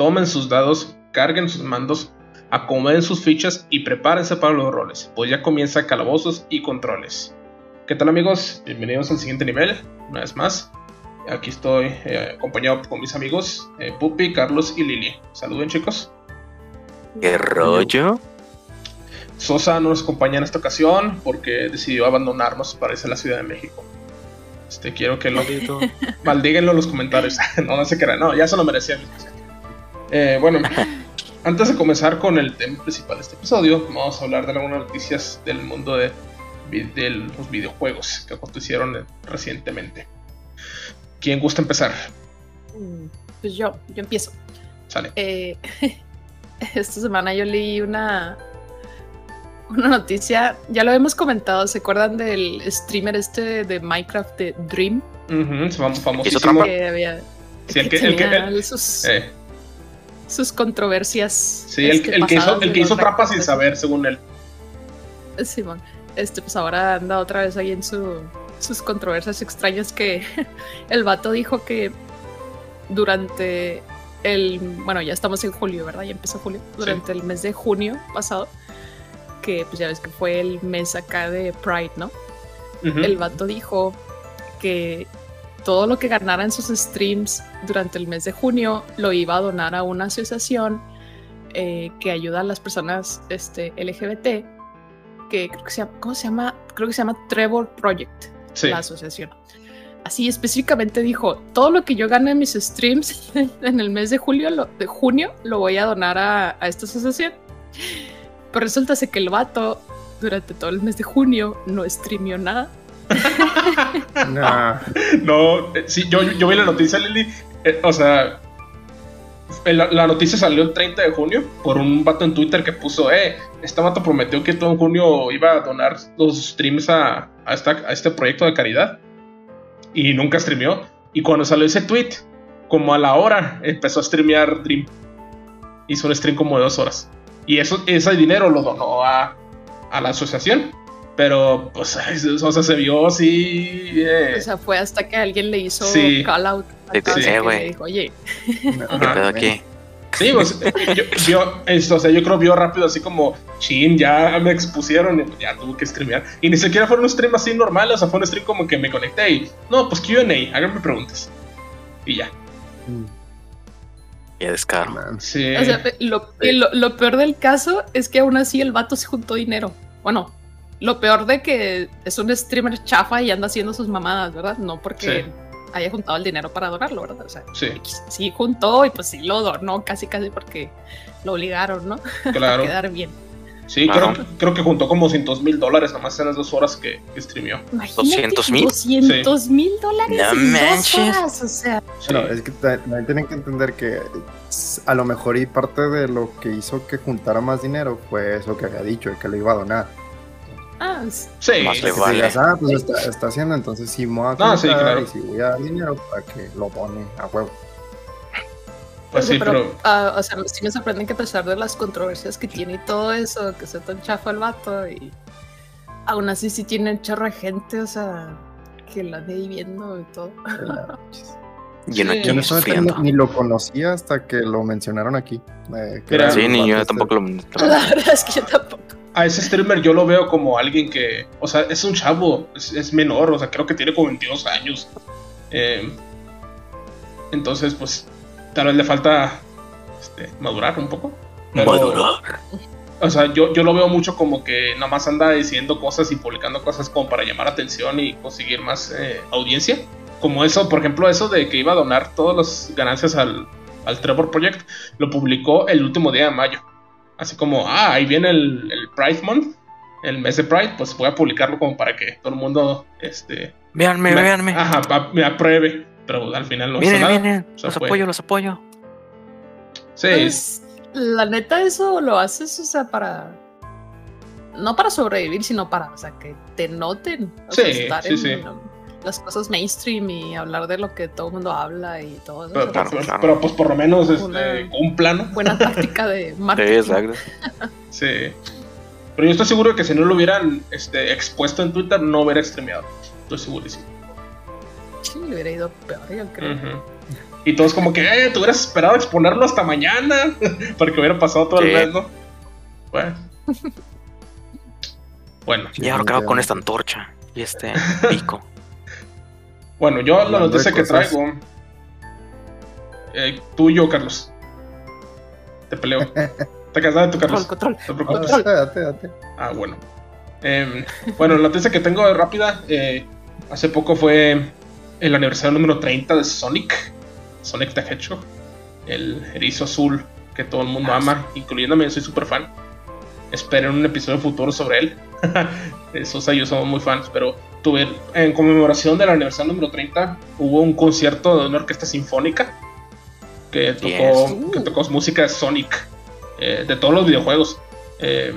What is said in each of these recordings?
tomen sus dados, carguen sus mandos, acomoden sus fichas y prepárense para los roles, pues ya comienza calabozos y controles. ¿Qué tal amigos? Bienvenidos al siguiente nivel, una vez más. Aquí estoy eh, acompañado con mis amigos eh, Pupi, Carlos y Lili. Saluden chicos. ¿Qué rollo? Sosa no nos acompaña en esta ocasión porque decidió abandonarnos para irse a la Ciudad de México. Este, quiero que lo maldíguenlo en los comentarios. no, no se crean, no, ya se lo merecía. Eh, bueno, antes de comenzar con el tema principal de este episodio, vamos a hablar de algunas noticias del mundo de, de los videojuegos que acontecieron recientemente. ¿Quién gusta empezar? Mm, pues yo, yo empiezo. Sale. Eh, esta semana yo leí una, una noticia, ya lo hemos comentado, ¿se acuerdan del streamer este de Minecraft de Dream? Uh famosísimo. Que había, sí, el que, el que sus, eh. Sus, controversias. Sí, el, este, el que hizo, el que hizo trampas sin saber, según él. Simón, este pues ahora anda otra vez ahí en su, sus controversias extrañas que el vato dijo que durante el, bueno, ya estamos en julio, ¿verdad? Ya empezó julio, durante el mes de junio pasado que pues ya ves que fue el mes acá de Pride, ¿no? El vato dijo que todo lo que ganara en sus streams durante el mes de junio lo iba a donar a una asociación eh, que ayuda a las personas este, LGBT, que creo que se llama, ¿cómo se llama? Creo que se llama Trevor Project, la asociación. Así específicamente dijo, todo lo que yo gane en mis streams en el mes de julio, de junio, lo voy a donar a, a esta asociación. Pero resulta que el vato durante todo el mes de junio no streamió nada. no, eh, sí, yo, yo vi la noticia, Lili. Eh, o sea, la, noticia salió el 30 de junio por un vato en Twitter que puso, eh, este vato prometió que todo en junio iba a donar los streams a, este proyecto de caridad. Y nunca streamió. Y cuando salió ese tweet, como a la hora, empezó a streamear Dream. Hizo un stream como de dos horas. Y eso, ese dinero lo donó a la asociación. Pero, pues, o sea, se vio así. Eh. O sea, fue hasta que alguien le hizo call out. Sí, güey. Oye, ¿qué pedo aquí? Sí, pues, yo, yo, esto, o sea, yo creo vio rápido así como, chin, ya me expusieron y ya tuve que streamear. Y ni siquiera fue un stream así normal, o sea, fue un stream como que me conecté y, no, pues QA, háganme preguntas. Y ya. Y descaro. Sí. O sea, lo, peor del caso es que aún así el vato se juntó dinero. Bueno, lo peor de que es un streamer chafa y anda haciendo sus mamadas, ¿verdad? No porque haya juntado el dinero para adorarlo, ¿verdad? O sea, sí. sí juntó y pues sí lo adornó casi casi porque lo obligaron, ¿no? Claro. a quedar bien. Sí, creo, creo, que juntó como 200 mil dólares nomás en las dos horas que, que streamió. 200 mil. 200 mil dólares en dos horas, o sea. es que también tienen que entender que a lo mejor y parte de lo que hizo que juntara más dinero fue eso que había dicho, que lo iba a donar. Ah, sí. Más le vale. ah, pues está, haciendo, entonces sí me voy a no, sí, claro. y si voy a dar dinero para que lo pone a huevo. Pues sí, pero. Ah, o sea, sí me sorprende que a pesar de las controversias que tiene y todo eso, que se tan chafa el vato, y aún así sí tiene un chorro de gente, o sea, que la de ahí viendo y todo. Yo no, ni, lo conocía hasta que lo mencionaron aquí. Eh, sí, ni yo tampoco lo La verdad es que yo tampoco. A ese streamer yo lo veo como alguien que, o sea, es un chavo, es, menor, o sea, creo que tiene como 22 años. Eh, entonces, pues, tal vez le falta este, madurar un poco. madurar. O sea, yo, yo lo veo mucho como que nada más anda diciendo cosas y publicando cosas como para llamar atención y conseguir más eh, audiencia. Como eso, por ejemplo, eso de que iba a donar todas las ganancias al, al Trevor Project, lo publicó el último día de mayo. Así como, ah, ahí viene el, el Pride Month, el mes de Pride, pues voy a publicarlo como para que todo el mundo, este... Véanme, véanme. Ajá, me apruebe pero al final no vienen, Vienen, los apoyo, los apoyo. Sí. Pues, la neta, eso lo haces, o sea, para. No para sobrevivir, sino para, o sea, que te noten. sí, estar sí, sí. Las cosas mainstream y hablar de lo que todo el mundo habla y todo eso. Pero, pero, pues por lo menos este, un plano. Buena táctica de marketing. Sí, exacto. sí. Pero yo estoy seguro de que si no lo hubieran este, expuesto en Twitter, no hubiera streameado. Estoy segurísimo sí le hubiera ido peor, yo creo. Y todos como que, eh, te hubieras esperado exponerlo hasta mañana para que hubiera pasado todo el mes, ¿no? Bueno. bueno. Y ahora acabo con esta antorcha y este pico. Bueno, yo la noticia que traigo. Eh, tú y yo, Carlos. Te peleo. ¿Te casas de tu Carlos? Control, Ah, bueno. Em, bueno, la noticia que tengo rápida. Eh, hace poco fue el aniversario número 30 de Sonic. Sonic the Hedgehog. El erizo azul que todo el mundo ah, ama, incluyéndome, yo soy súper fan. Esperen un episodio futuro sobre él. Sosa y yo somos muy fans, pero tuve en conmemoración del aniversario número 30 hubo un concierto de una orquesta sinfónica que tocó, que tocó música de Sonic, eh, de todos los videojuegos. Eh,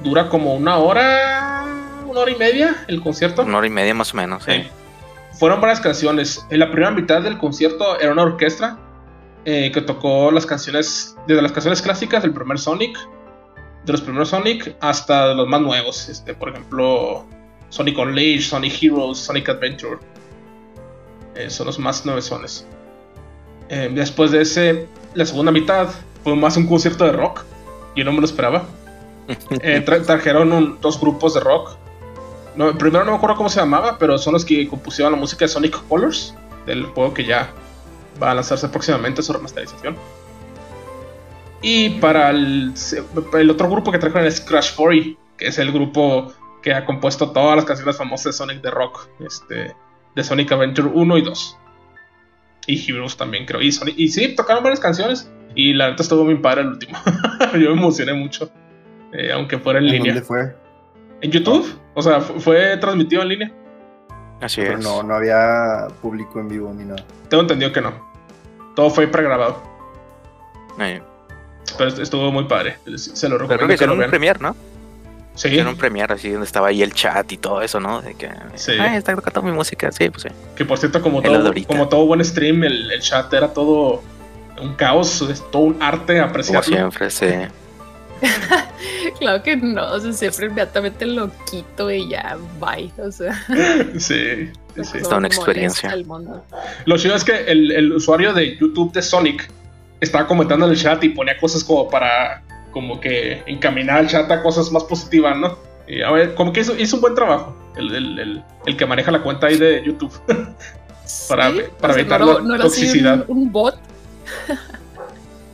dura como una hora, una hora y media el concierto. Una hora y media más o menos, sí. Fueron varias canciones. En la primera mitad del concierto era una orquesta eh, que tocó las canciones, desde las canciones clásicas del primer Sonic, de los primeros Sonic, hasta los más nuevos. Este, por ejemplo, Sonic Unleashed, Sonic Heroes, Sonic Adventure. son los más nuevosones. Eh, después de ese, la segunda mitad fue más un concierto de rock. Yo no me lo esperaba. Eh, trajeron dos grupos de rock. No, primero no me acuerdo cómo se llamaba, pero son los que compusieron la música de Sonic Colors, del juego que ya va a lanzarse próximamente su remasterización. Y para el, el otro grupo que trajeron es Crash 40, que es el grupo que ha compuesto todas las canciones famosas de Sonic de rock, este, de Sonic Adventure 1 y 2 y Heroes también, creo. Y, y sí, tocaron varias canciones. Y la neta estuvo muy padre el último. Yo me emocioné mucho. Eh, aunque fuera en, línea. ¿Dónde fue? En YouTube. O sea, fue transmitido en línea. Así Pero No, no había público en vivo ni nada. Tengo entendido que no. Todo fue pregrabado. Pero estuvo muy padre. Se lo recomiendo. Pero creo que hicieron un premier, ¿no? Sí. Un premiere así donde estaba ahí el chat y todo eso, ¿no? De que, sí. Ay, está tocando mi música, sí, pues sí. Que por cierto, como, todo, como todo buen stream, el, el, chat era todo un caos, es todo un arte apreciarlo. Como siempre, sí. claro que no, o sea, siempre inmediatamente lo quito y ya, bye, o sea. sí, sí. Está una experiencia. Lo chido es que el, el usuario de YouTube de Sonic estaba comentando en el chat y ponía cosas como para como que encaminar al chat a cosas más positivas, ¿no? Y a ver, como que hizo, hizo un buen trabajo el, que maneja la cuenta ahí de YouTube. para, para evitar la toxicidad. Un, bot?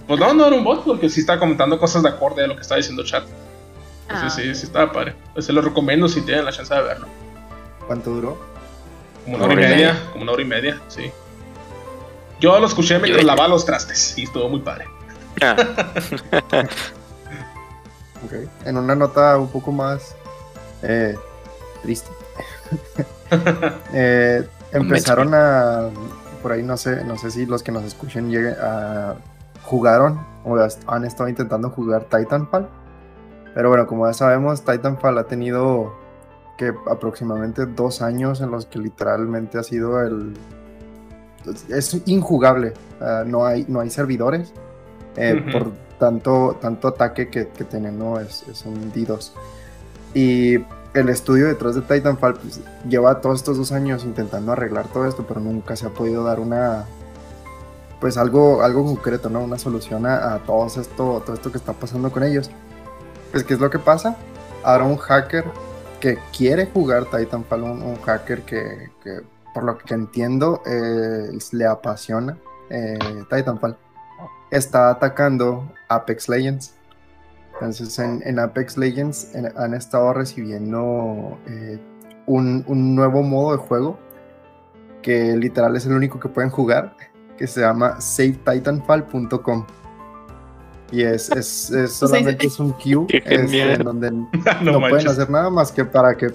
pues no, no era un bot, porque sí está comentando cosas de acorde a lo que está diciendo el chat. Ah. sí, sí estaba padre. Pues se lo recomiendo si tienen la chance de verlo. ¿Cuánto duró? Como una, hora, y media, como una hora y media, sí. Yo lo escuché mientras lavaba los trastes y estuvo muy padre. Ah. En una nota un poco más eh, triste. Eh, empezaron a. Por ahí no sé, no sé si los que nos escuchen lleguen a, jugaron o han estado intentando jugar Titanfall. Pero bueno, como ya sabemos, Titanfall ha tenido que aproximadamente dos años en los que literalmente ha sido el. Es injugable. no, hay, no hay servidores. Eh, por tanto, tanto ataque que, que tienen, ¿no? Es, un D2. Y el estudio detrás de Titanfall pues, lleva todos estos dos años intentando arreglar todo esto, pero nunca se ha podido dar una, pues algo, algo concreto, ¿no? Una solución a, todo esto, todo esto que está pasando con ellos. Pues, ¿qué es lo que pasa? Ahora un hacker que quiere jugar Titanfall, un, hacker que, por lo que entiendo, eh, le apasiona eh, Titanfall está atacando Apex Legends. Entonces en, Apex Legends han estado recibiendo eh, un, nuevo modo de juego que literal es el único que pueden jugar, que se llama SaveTitanfall.com. Y es, es, solamente es un queue este, en donde no, pueden hacer nada más que para que...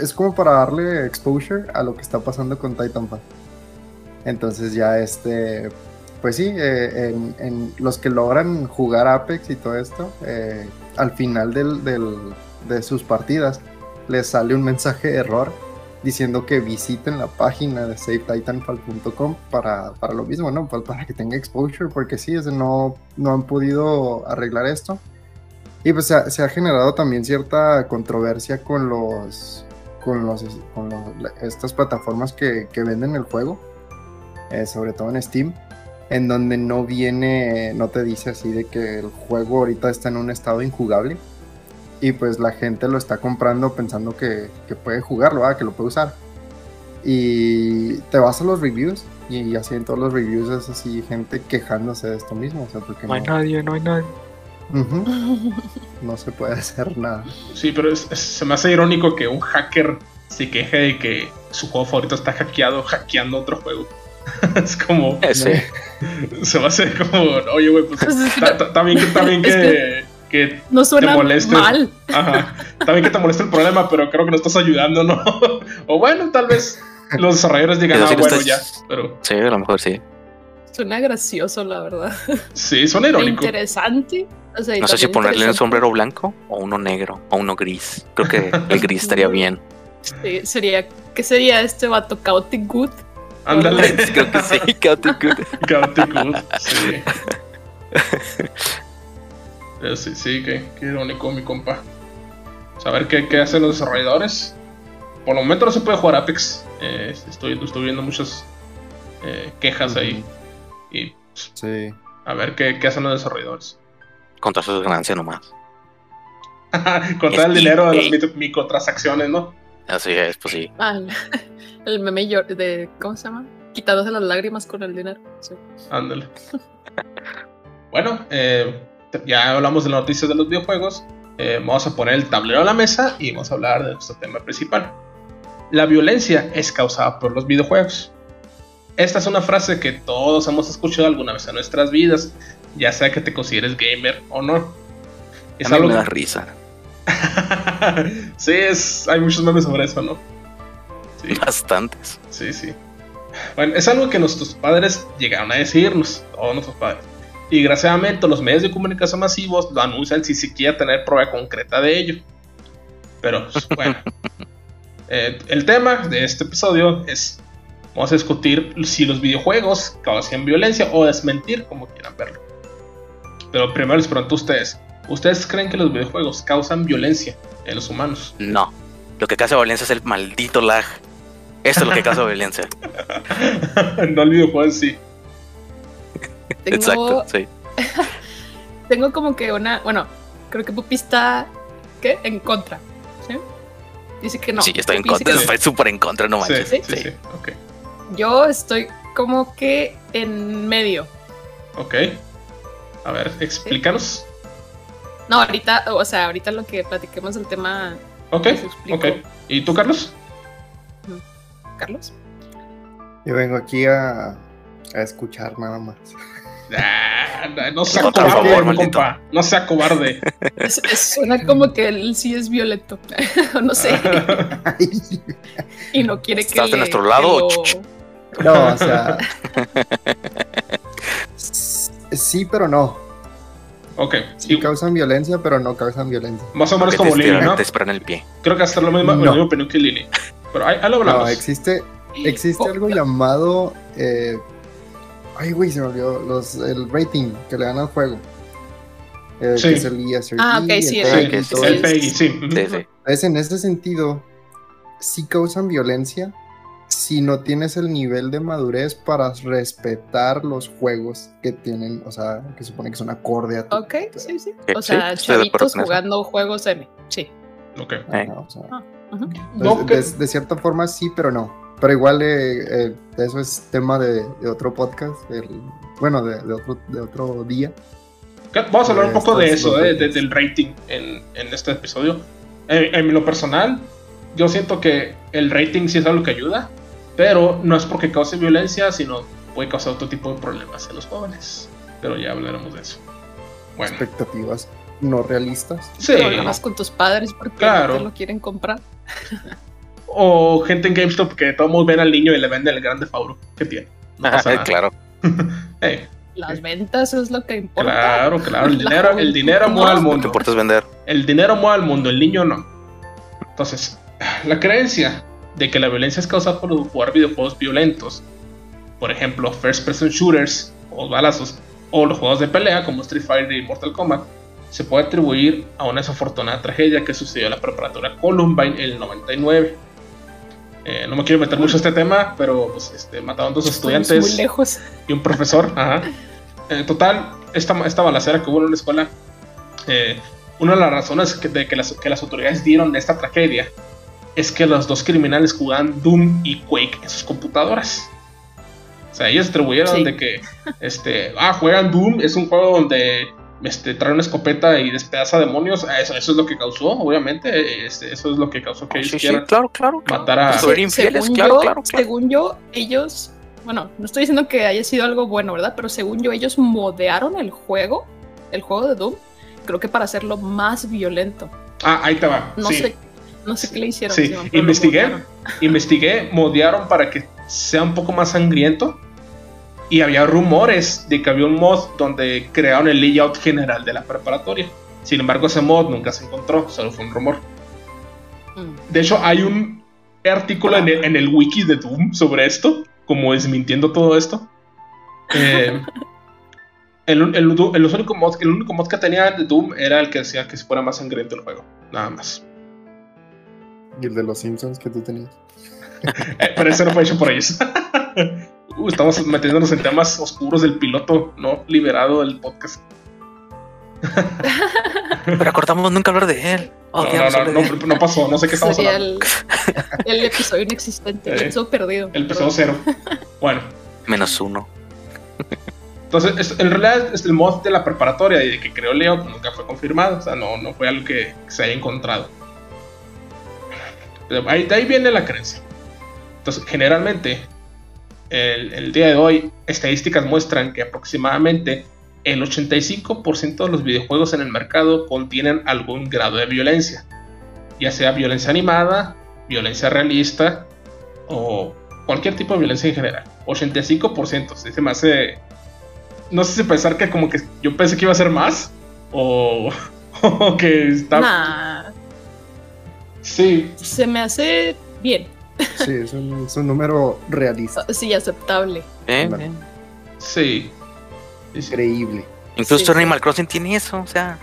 Es como para darle exposure a lo que está pasando con Titanfall. Entonces ya este pues sí, eh, en, los que logran jugar Apex y todo esto, eh, al final de sus partidas les sale un mensaje de error diciendo que visiten la página de SaveTitanfall.com para, para lo mismo, ¿no? Pues para que tenga exposure, porque sí, no, no han podido arreglar esto. Y pues se ha, generado también cierta controversia con los con, los, con estas plataformas que, que venden el juego eh, sobre todo en Steam, en donde no viene, no te dice así de que el juego ahorita está en un estado injugable. Y pues la gente lo está comprando pensando que, que puede jugarlo, ah, que lo puede usar. Y te vas a los reviews y así en todos los reviews es así gente quejándose de esto mismo. O sea, porque No hay nadie, no hay nadie. No se puede hacer nada. Sí, pero es- es- se me hace irónico que un hacker se queje de que su juego favorito está hackeado, hackeando otro juego. es como. Eh, sí. Se me hace como. Oye, güey, pues. ta- También que. Que, que No suena molestes. mal. Ajá. También que te molesta el problema, pero creo que no estás ayudando, ¿no? o bueno, tal vez los desarrolladores digan, Pero ah, bueno, estás- ya. Pero Sí, a lo mejor sí. Suena gracioso, la verdad. sí, suena irónico. interesante. O sea, y No sé si ponerle un sombrero blanco o uno negro o uno gris. Creo que el gris estaría bien. Sí, sería, ¿qué sería este vato? Chaotic Good. Ándale. Creo que sí, Chaotic Good. Chaotic Good, sí. Pero sí, sí, qué, qué irónico, mi compa. Saber qué, qué hacen los desarrolladores. Por el momento no se puede jugar Apex. Eh, estoy, estoy viendo muchas eh, quejas ahí. Y Sí. a ver qué, qué hacen los desarrolladores. Contra sus ganancias nomás. Contar el dinero de las microtransacciones, ¿no? Así es, pues sí. Ah, el, meme de. ¿Cómo se llama? Quitándose las lágrimas con el dinero. Sí. Ándale. bueno, eh, ya hablamos de las noticias de los videojuegos. Eh, vamos a poner el tablero a la mesa y vamos a hablar de nuestro tema principal. La violencia es causada por los videojuegos. Esta es una frase que todos hemos escuchado alguna vez en nuestras vidas, ya sea que te consideres gamer o no. Es a mí algo me da risa. sí, es, hay muchos memes sobre eso, ¿no? Sí. Bastantes. Sí, sí. Bueno, es algo que nuestros padres llegaron a decirnos, todos nuestros padres. Y desgraciadamente los medios de comunicación masivos lo anuncian sin siquiera tener prueba concreta de ello. Pero pues, bueno. Eh, el tema de este episodio es, vamos a discutir si los videojuegos causan violencia o desmentir, como quieran verlo. Pero primero les pregunto a ustedes, ¿ustedes creen que los videojuegos causan violencia en los humanos? No. Lo que causa violencia es el maldito lag. Eso es lo que causa violencia. no el videojuego en sí. Tengo, Exacto, sí. tengo como que una. Bueno, creo que Pupi está. ¿Qué? En contra. ¿Sí? Dice que no. sí, estoy en Pupi contra. que. Estoy súper en contra, no Sí, manches. sí, Sí. sí, ok. no. Yo estoy como que en medio. Ok. A ver, explícanos. No, ahorita, o sea, ahorita lo que platiquemos del tema, Ok, ok. ¿Y tú, Carlos? Carlos. Yo vengo aquí a, a escuchar nada más. Ah, no, sea cobarde, favor, compa. No sea cobarde. Es- es- suena como que él sí es violento. no sé. Y no quiere que. ¿Estás de le- nuestro lado? lo- no, o sea. Sí, pero no. ok. Sí y causan violencia, pero no causan violencia. más o menos como Lili, ¿no? te esperan el pie. Creo que hasta lo mismo, No. la misma opinión que Lili. Pero ahí, ahí lo hablamos. No, existe, existe Oh, algo llamado. eh, ay, güey, se me olvidó. Los, el rating que le dan al juego. Eh, Sí. Que es el ESRB, Ah, ok, sí, el Sí, el- PEGI, sí. Es en ese sentido, sí causan violencia si no tienes el nivel de madurez para respetar los juegos que tienen, o sea, que supone que son acorde a tu. Ok, sí, sí. O sí, sea, chavitos jugando juegos M. Sí. Ok. Eh. O sea, Ujú. No, de, que- de- de cierta forma sí, pero no. Pero igual eh, eh, eso es tema de, de otro podcast, el- bueno, de, de otro, de otro día. Vamos a hablar un Eh, poco de eso, eh, del rating en, en este episodio. En, en lo personal, yo siento que el rating sí es algo que ayuda, pero no es porque cause violencia, sino puede causar otro tipo de problemas en los jóvenes. Pero ya hablaremos de eso. Bueno, Expectativas no realistas. sí. Problemas con tus padres porque Claro. no te lo quieren comprar. O gente en GameStop que todos ven al niño y le venden el grande Fauro. ¿Qué tiene? No pasa nada. claro. Las ventas es lo que importa. claro, claro. El dinero, el mueve al Lo que mundo. importa es vender. El dinero mueve al mundo, el niño no. Entonces, la creencia de que la violencia es causada por jugar videojuegos violentos, por ejemplo, first person shooters o balazos, o los juegos de pelea como Street Fighter y Mortal Kombat, se puede atribuir a una desafortunada tragedia que sucedió en la preparatoria Columbine en el 99. Eh, no me quiero meter mucho a este tema, pero pues, este, mataron dos Estamos estudiantes muy lejos. y un profesor. Ajá. En total, esta, esta balacera que hubo en una escuela, eh, una de las razones que, de que, las, que las autoridades dieron de esta tragedia es que los dos criminales jugaban Doom y Quake en sus computadoras. O sea, ellos atribuyeron Sí. de que, este, ah, juegan Doom, es un juego donde este, trae una escopeta y despedaza demonios. Eso, eso es lo que causó, obviamente. Este, eso es lo que causó que ellos Sí, sí, quieran claro, claro. claro. matar a. Sobre infieles, según, claro, yo, claro, claro. según yo, ellos, bueno, no estoy diciendo que haya sido algo bueno, ¿verdad? Pero según yo, ellos modearon el juego, el juego de Doom, creo que para hacerlo más violento. Ah, ahí te va. No sí. sé, no sé qué le hicieron. Sí, investigué. investigué, modearon para que sea un poco más sangriento. Y había rumores de que había un mod donde crearon el layout general de la preparatoria. Sin embargo, ese mod nunca se encontró, solo fue un rumor. Mm. De hecho, hay un artículo en el, en el wiki de Doom sobre esto, como desmintiendo todo esto. Eh, el, el, el- los único mod, el único mod que tenía de Doom era el que decía que se fuera más sangriento el juego, nada más. Y el de los Simpsons que tú tenías. Eh, pero ese no fue hecho por ellos. Uh, estamos metiéndonos en temas oscuros del piloto no liberado del podcast. Pero acordamos nunca hablar de él. Oh, No, no, no, no, él. no pasó, no sé qué estamos Sería hablando. el, el episodio inexistente, el Eh, episodio perdido. El episodio cero. Bueno, Menos uno. entonces es- en realidad es el mod de la preparatoria y de que creó Leo nunca fue confirmado. O sea, no, no fue algo que se haya encontrado. Ahí, de ahí viene la creencia. Entonces, generalmente, el, el día de hoy, estadísticas muestran que aproximadamente el 85% de los videojuegos en el mercado contienen algún grado de violencia. Ya sea violencia animada, violencia realista o cualquier tipo de violencia en general. 85%. sí, Se me hace. No sé si pensar que como que yo pensé que iba a ser más. O, o que está. Nah, Sí, se me hace bien, Sí, es un, es un número realista, sí, aceptable. Eh, Bueno. sí. Sí, sí. creíble. Incluso Sí. Animal Crossing tiene eso, o sea.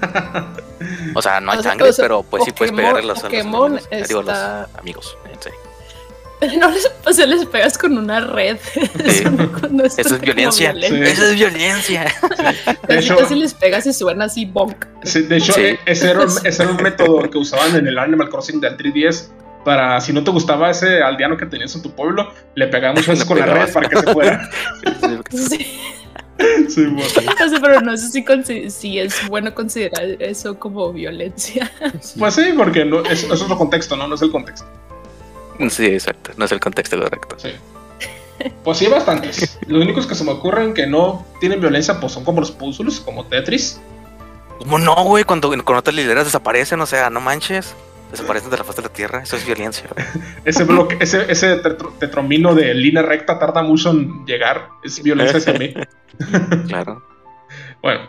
O sea, no hay O sea, sangre, o sea, pero pues sí puedes pegarle a los, digo, amigos. en serio. No les, o sea, les pegas con una red. Eso no, no Eso es violencia. Sí. Eso es violencia. De Casi, hecho, casi les pegas y suena así bonk. sí, de hecho Sí. eh, ese, era un, ese era un método que usaban en el Animal Crossing del 3DS. Para si no te gustaba ese aldeano que tenías en tu pueblo, le muchas veces con la red para que se fuera. Sí. Sí, bueno. Pero no sé si, consi- si es bueno considerar eso como violencia. Sí. Pues sí, porque no, es, es otro contexto, ¿no? No es el contexto. Sí, exacto. No es el contexto correcto. Sí. Pues sí, bastantes. Los únicos que se me ocurren que no tienen violencia, pues son como los puzzles, como Tetris. ¿Cómo no, güey? Cuando con otras lideras desaparecen, o sea, no manches. Desaparecen de la faz de la tierra. Eso es violencia. Ese bloque, ese, ese tetro- tetromino de línea recta tarda mucho en llegar. Es violencia hacia mí. Claro. Bueno,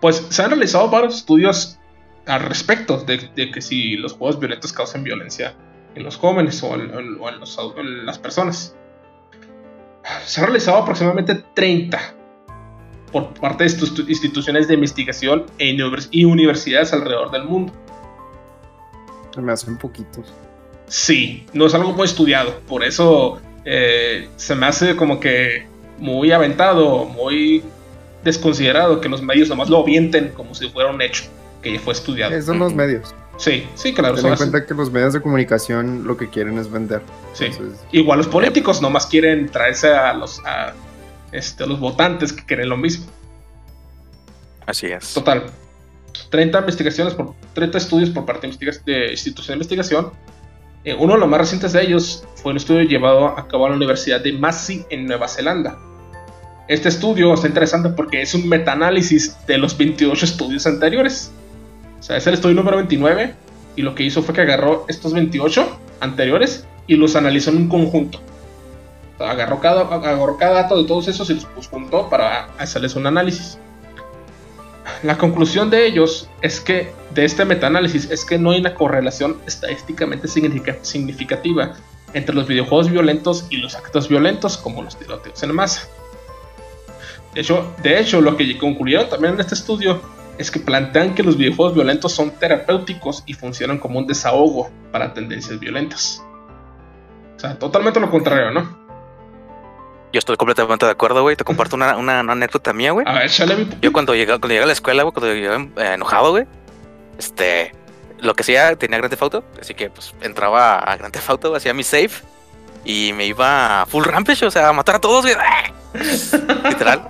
pues se han realizado varios estudios al respecto de, de que si los juegos violentos causan violencia en los jóvenes o en, en- o en los en las personas. Se han realizado aproximadamente 30 por parte de instituciones de investigación e y universidades alrededor del mundo. Se me hacen poquitos. Sí, no es algo muy estudiado, por eso eh, se me hace como que muy aventado, muy desconsiderado que los medios nomás lo avienten como si fuera un hecho que ya fue estudiado. Son los medios. Sí, sí, claro. Ten en así. cuenta que los medios de comunicación lo que quieren es vender. Sí. Entonces, Igual los políticos nomás quieren traerse a los, a, este, a los votantes que quieren lo mismo. Así es. Total. 30 investigaciones por 30 estudios por parte de, investiga- de instituciones de investigación. Eh, uno de los más recientes de ellos fue un estudio llevado a cabo en la Universidad de Massey en Nueva Zelanda. Este estudio está interesante porque es un metaanálisis de los 28 estudios anteriores. Sea, es el estudio número 29 y lo que hizo fue que agarró estos 28 anteriores y los analizó en un conjunto. O sea, agarró cada, agarró cada dato de todos esos y los juntó para hacerles un análisis. La conclusión de ellos es que, de este metaanálisis, es que no hay una correlación estadísticamente significa- significativa entre los videojuegos violentos y los actos violentos, como los tiroteos en masa. De hecho, de hecho, lo que concluyeron también en este estudio es que plantean que los videojuegos violentos son terapéuticos y funcionan como un desahogo para tendencias violentas. O sea, totalmente lo contrario, ¿no? Yo estoy completamente de acuerdo, güey. Te comparto una, una- una anécdota mía, güey. A ver, chale, mi Yo cuando llegué, cuando llegué a la escuela, güey, cuando llegué eh, enojado, güey, este, lo que hacía, tenía Grand Theft Auto, así que pues entraba a Grand Theft Auto, hacía mi save y me iba a full rampage, o sea, a matar a todos, güey. Literal.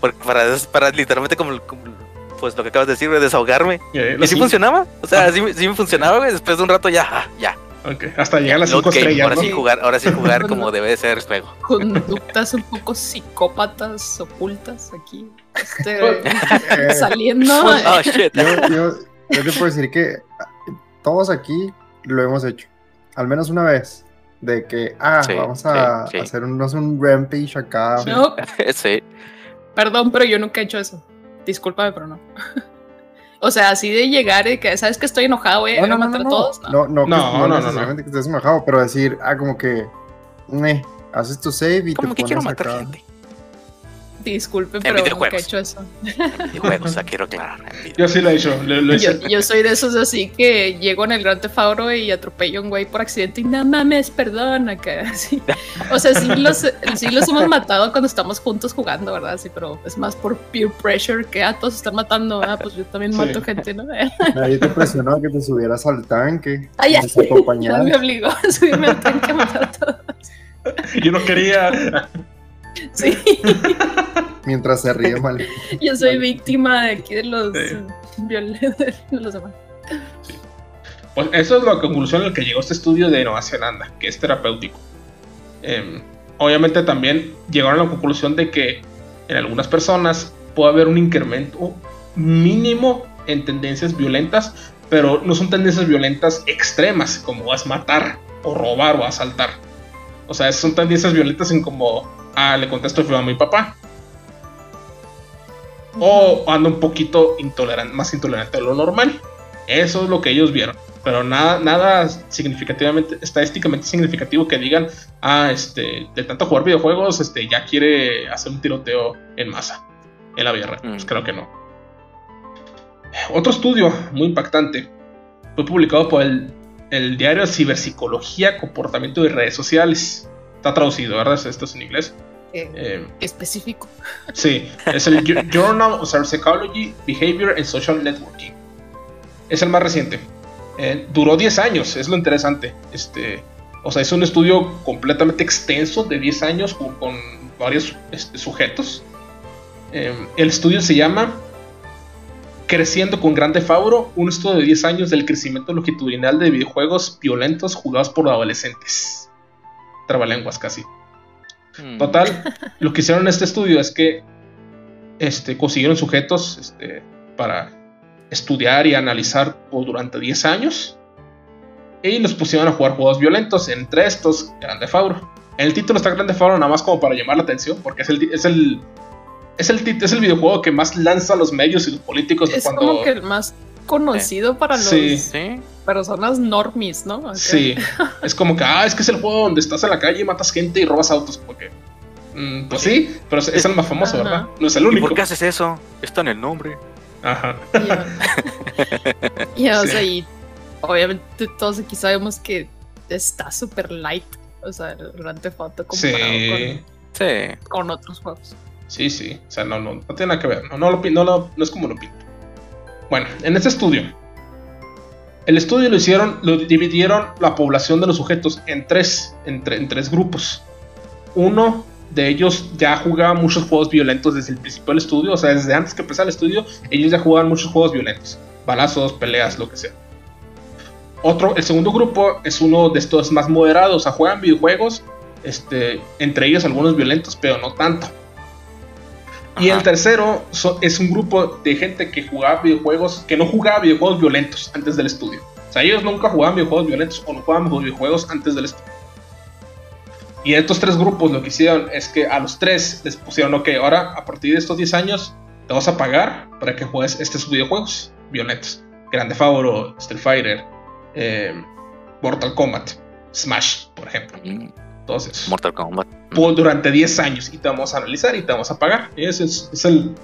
Para, para literalmente como, como, pues lo que acabas de decir, güey, desahogarme. Eh, Y sí funcionaba, o sea, Ah. sí, me- sí me funcionaba, güey. Después de un rato ya, ah, ya. Ok, Hasta llegar a las Load 5 game, estrellas, ahora ¿no? sí jugar, ahora sí jugar como debe de ser juego. Conductas un poco psicópatas ocultas aquí. Este, Eh, saliendo. Oh shit. yo, yo, yo te puedo decir que todos aquí lo hemos hecho. Al menos una vez. De que, ah, Sí, vamos a sí, sí. hacer un, no sé, un rampage acá. No, sí. perdón, pero yo nunca he hecho eso. Discúlpame, pero no. O sea, así de llegar y que, ¿sabes que estoy enojado, güey? No, Voy a no, no, matar no, a todos. No. no, no, No, no no, no, necesariamente que estés enojado, pero decir, ah, como que, haces tu save y Como te que quiero pones matar acá. Gente. Disculpe, pero nunca he hecho eso. Videojuegos, o sea, quiero aclarar. Yo sí lo he hecho. Lo, lo he Yo, soy de esos así que llego en el Gran Tefauro y atropello a un güey por accidente y no mames, perdón, acá así. O sea, sí los, sí los hemos matado cuando estamos juntos jugando, ¿verdad? Sí, pero es más por peer pressure que a todos están matando, ah, pues yo también Sí. mato gente, ¿no? Nadie te presionó que te subieras al tanque. Ay, ya, me obligó a subirme al tanque a matar a todos. Yo no quería. Sí, Mientras se ríe mal. yo soy víctima de aquí de los Sí. de los demás. Pues eso es la conclusión en la que llegó este estudio de Nueva Zelanda, que es terapéutico. Em, obviamente también llegaron a la conclusión de que en algunas personas puede haber un incremento mínimo en tendencias violentas, pero no son tendencias violentas extremas, como es matar o robar o asaltar. O sea, son tendencias violentas en como, ah, le contesto feo a mi papá. O ando un poquito intolerante, más intolerante de lo normal. Eso es lo que ellos vieron. Pero nada, nada significativamente, estadísticamente significativo que digan, ah, este, de tanto jugar videojuegos, este, ya quiere hacer un tiroteo en masa. En la vida real. Pues Mm. creo que no. Otro estudio muy impactante fue publicado por el, el diario Ciberpsicología, Comportamiento y Redes Sociales. Está traducido, ¿verdad? Esto es en inglés. Eh, Eh, específico. Sí, es el Journal of Psychology, Behavior and Social Networking. Es el más reciente. Eh, duró 10 años, es lo interesante. Este, o sea, es un estudio completamente extenso de 10 años con, con varios este, sujetos. Eh, el estudio se llama Creciendo con Grande Fauro, un estudio de 10 años del crecimiento longitudinal de videojuegos violentos jugados por adolescentes. Trabalenguas casi. Mm. Total, lo que hicieron en este estudio es que este, consiguieron sujetos este, para estudiar y analizar por durante 10 años y los pusieron a jugar juegos violentos, entre estos Grande Fauro. El título está Grande Fauro nada más como para llamar la atención, porque es el, es el, es el, es el videojuego que más lanza a los medios y los políticos de Es cuando... como que el más conocido para las Sí. Personas normies, ¿no? Sí, es como que, ah, es que es el juego donde estás en la calle y matas gente y robas autos, porque... mm, pues sí, pero es, el más famoso, Ajá. ¿verdad? No es el ¿Y único. por qué haces eso? Está en el nombre. Ajá. Ya, Ya, o Sí. sea, y obviamente todos aquí sabemos que está súper light. O sea, el Grand Theft Auto comparado Sí, Sí. con, otros juegos. sí, sí. O sea, no, no, no tiene nada que ver. No, no, lo, no, lo- no es como lo pinto. Bueno, en este estudio, el estudio lo hicieron, lo dividieron la población de los sujetos en tres, en, tre- en tres grupos. Uno de ellos ya jugaba muchos juegos violentos desde el principio del estudio, o sea, desde antes que empezara el estudio, ellos ya jugaban muchos juegos violentos, balazos, peleas, lo que sea. Otro, el segundo grupo es uno de estos más moderados, o sea, juegan videojuegos, este, entre ellos algunos violentos, pero no tanto. Y el tercero so- es un grupo de gente que jugaba videojuegos, que no jugaba videojuegos violentos antes del estudio. O sea, ellos nunca jugaban videojuegos violentos o no jugaban videojuegos antes del estudio. Y estos tres grupos lo que hicieron es que a los tres les pusieron, ok, ahora a partir de estos 10 años te vas a pagar para que juegues estos videojuegos violentos. Grande Favoro, Street Fighter, eh, Mortal Kombat, Smash, por ejemplo. Mm. Todos esos Mortal Kombat. durante 10 años y te vamos a analizar y te vamos a pagar. Y ese es, es el,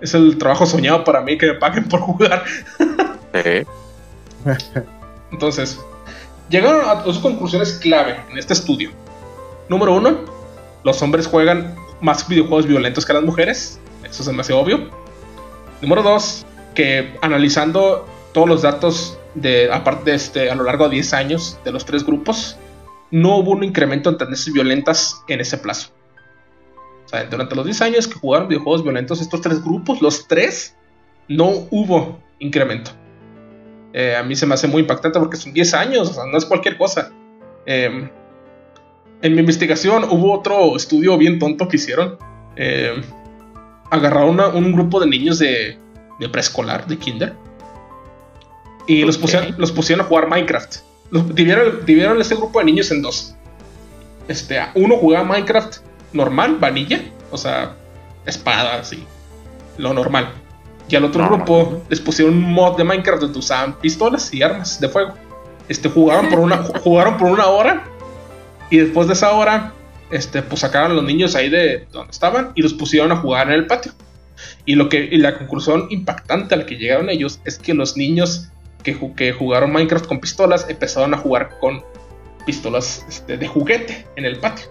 es el trabajo soñado para mí que me paguen por jugar. Sí. Entonces, llegaron a dos conclusiones clave en este estudio. Número uno, los hombres juegan más videojuegos violentos que las mujeres. Eso es demasiado obvio. Número dos, que analizando todos los datos de, aparte de este, a lo largo de 10 años de los tres grupos, no hubo un incremento en tendencias violentas en ese plazo. O sea, durante los 10 años que jugaron videojuegos violentos, estos tres grupos, los tres, no hubo incremento. Eh, a mí se me hace muy impactante porque son 10 años, o sea, no es cualquier cosa. Eh, en mi investigación hubo otro estudio bien tonto que hicieron. Eh, agarraron a un grupo de niños de, de preescolar, de kinder, y los, pusieron, los pusieron a jugar Minecraft. Los, dividieron, dividieron este grupo de niños en dos. Este, uno jugaba Minecraft normal, vanilla, o sea, espada, así, lo normal. Y al otro grupo les pusieron un mod de Minecraft donde usaban pistolas y armas de fuego. Este, jugaron por una, jugaron por una hora y después de esa hora, este, pues sacaron a los niños ahí de donde estaban y los pusieron a jugar en el patio. Y, lo que, y la conclusión impactante a la que llegaron ellos es que los niños que, ju- que jugaron Minecraft con pistolas empezaron a jugar con pistolas este, de juguete en el patio.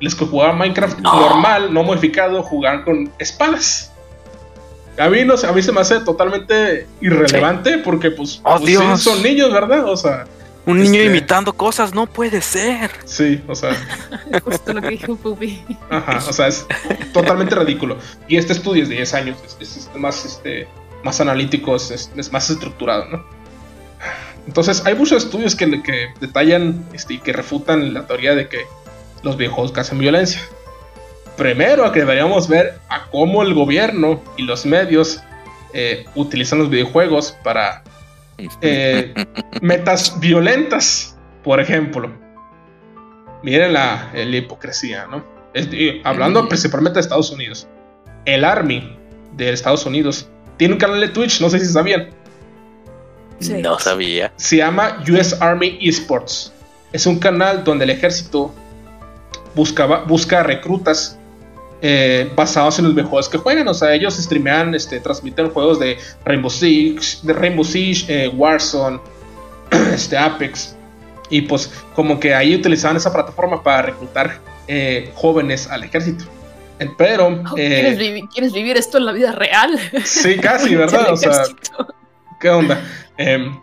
Los que jugaban Minecraft No. normal, no modificado, jugaban con espadas. A mí, no, sé, a mí se me hace totalmente irrelevante porque pues, Oh, pues, sí, Dios. son niños, ¿verdad? O sea, Un niño Este- imitando cosas, no puede ser. sí, o sea, Justo lo que dijo Pupi. Ajá, o sea, es totalmente ridículo. Y este estudio es de 10 años, es, es- es más, este, más analítico, es, más estructurado, ¿no? Entonces, hay muchos estudios que, que detallan este, y que refutan la teoría de que los videojuegos causan violencia. Primero, que deberíamos ver a cómo el gobierno y los medios eh, utilizan los videojuegos para eh, metas violentas, por ejemplo. Miren la, la hipocresía, ¿no? Es- hablando principalmente de Estados Unidos. El Army de Estados Unidos tiene un canal de Twitch, no sé si sabían. Sí. No sabía. Se llama US Army Esports. Es un canal donde el ejército buscaba, busca reclutas eh, basados en los videojuegos que juegan. O sea, ellos streamean, este, transmiten juegos de Rainbow Six, de Rainbow Siege, eh, Warzone, este, Apex. Y pues como que ahí utilizaban esa plataforma para reclutar eh, jóvenes al ejército. Eh, Pero... Oh, eh, ¿Quieres, vivi- quieres vivir esto en la vida real? sí, casi, ¿verdad? O sea. ¿Qué onda? Em,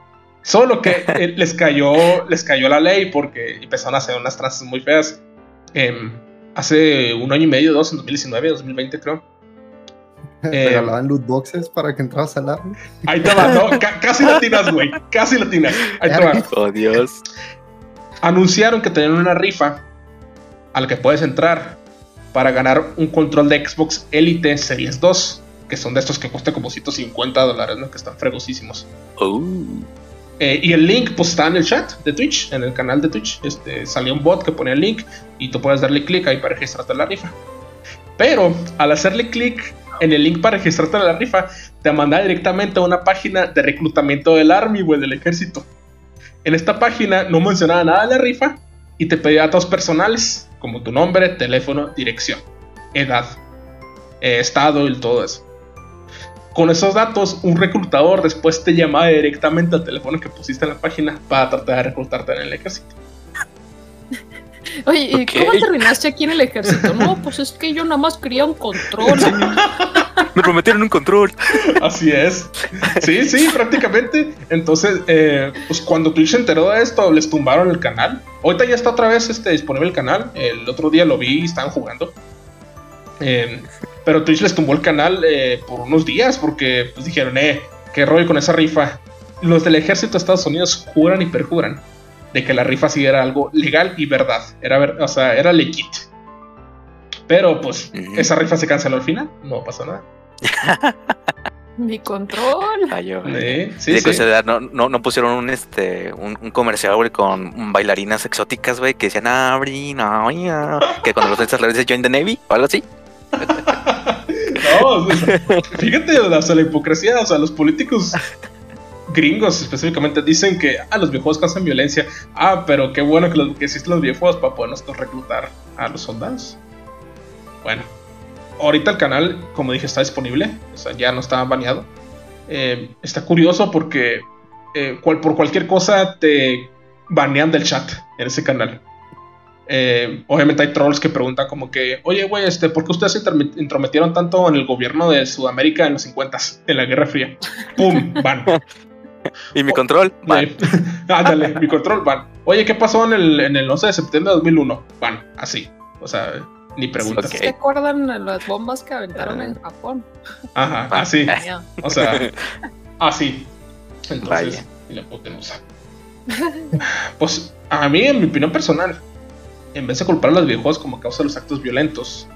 solo que eh, les cayó, les cayó la ley porque empezaron a hacer unas tranzas muy feas. Em, hace un año y medio, dos, en 2019, 2020 creo. Eh, regalaban loot boxes para que entras al army. Ahí te va, ¿no? Ca- casi latinas, güey. Casi latinas. Ahí te va. Oh, Dios. Anunciaron que tenían una rifa a la que puedes entrar para ganar un control de Xbox Elite Series 2, que son de estos que cuesta como 150 dólares, ¿no? Que están fregosísimos. Oh. Eh, y el link pues está en el chat de Twitch, en el canal de Twitch. Este, salió un bot que pone el link y tú puedes darle clic ahí para registrarte en la rifa. Pero al hacerle clic en el link para registrarte en la rifa, te manda directamente a una página de reclutamiento del Army, güey, del ejército. En esta página no mencionaba nada de la rifa y te pedía datos personales, como tu nombre, teléfono, dirección, edad, eh, estado y todo eso. Con esos datos, un reclutador después te llamaba directamente al teléfono que pusiste en la página para tratar de reclutarte en el ejército. Oye, ¿y Ok. cómo terminaste aquí en el ejército? No, pues es que yo nada más quería un control. Me prometieron un control. Así es. Sí, sí, prácticamente. Entonces, eh, pues cuando Twitch se enteró de esto, les tumbaron el canal. Ahorita ya está otra vez este, disponible el canal. El otro día lo vi y estaban jugando. Eh, pero Twitch les tumbó el canal eh, por unos días porque pues, dijeron, eh, qué rollo con esa rifa. Los del ejército de Estados Unidos juran y perjuran de que la rifa sí era algo legal y verdad. Era, ver- o sea, era legit. Pero pues Ujú. esa rifa se canceló al final. No pasó nada. Mi control. Falló. Eh, sí, de sí. casualidad, no, no, no pusieron un este un, un comercial, güey, con bailarinas exóticas, güey, que decían abri, no, ya", que cuando los le dices join the Navy o algo así. No, o sea, fíjate, o sea, la hipocresía, o sea, los políticos gringos específicamente dicen que ah, los videojuegos causan violencia. Ah, pero qué bueno que, los- que existen los videojuegos para poder nosotros reclutar a los soldados. Bueno, ahorita el canal, como dije, está disponible, o sea, ya no está baneado. Eh, está curioso porque eh, cual- por cualquier cosa te banean del chat en ese canal. Eh, obviamente hay trolls que preguntan como que, oye, güey, este, ¿por qué ustedes se intrometieron tanto en el gobierno de Sudamérica en los 50 en la Guerra Fría? ¡Pum! Van. Y mi control, van. Ándale, mi control, van. Oye, ¿qué pasó en el, en el 11 de septiembre de 2001? Van, así. O sea, ni preguntas. ¿Se acuerdan las bombas que aventaron en Japón? Ajá, así. O sea, así. Entonces, Vaya. Pues a mí, en mi opinión personal, en vez de culpar a los videojuegos como causa de los actos violentos,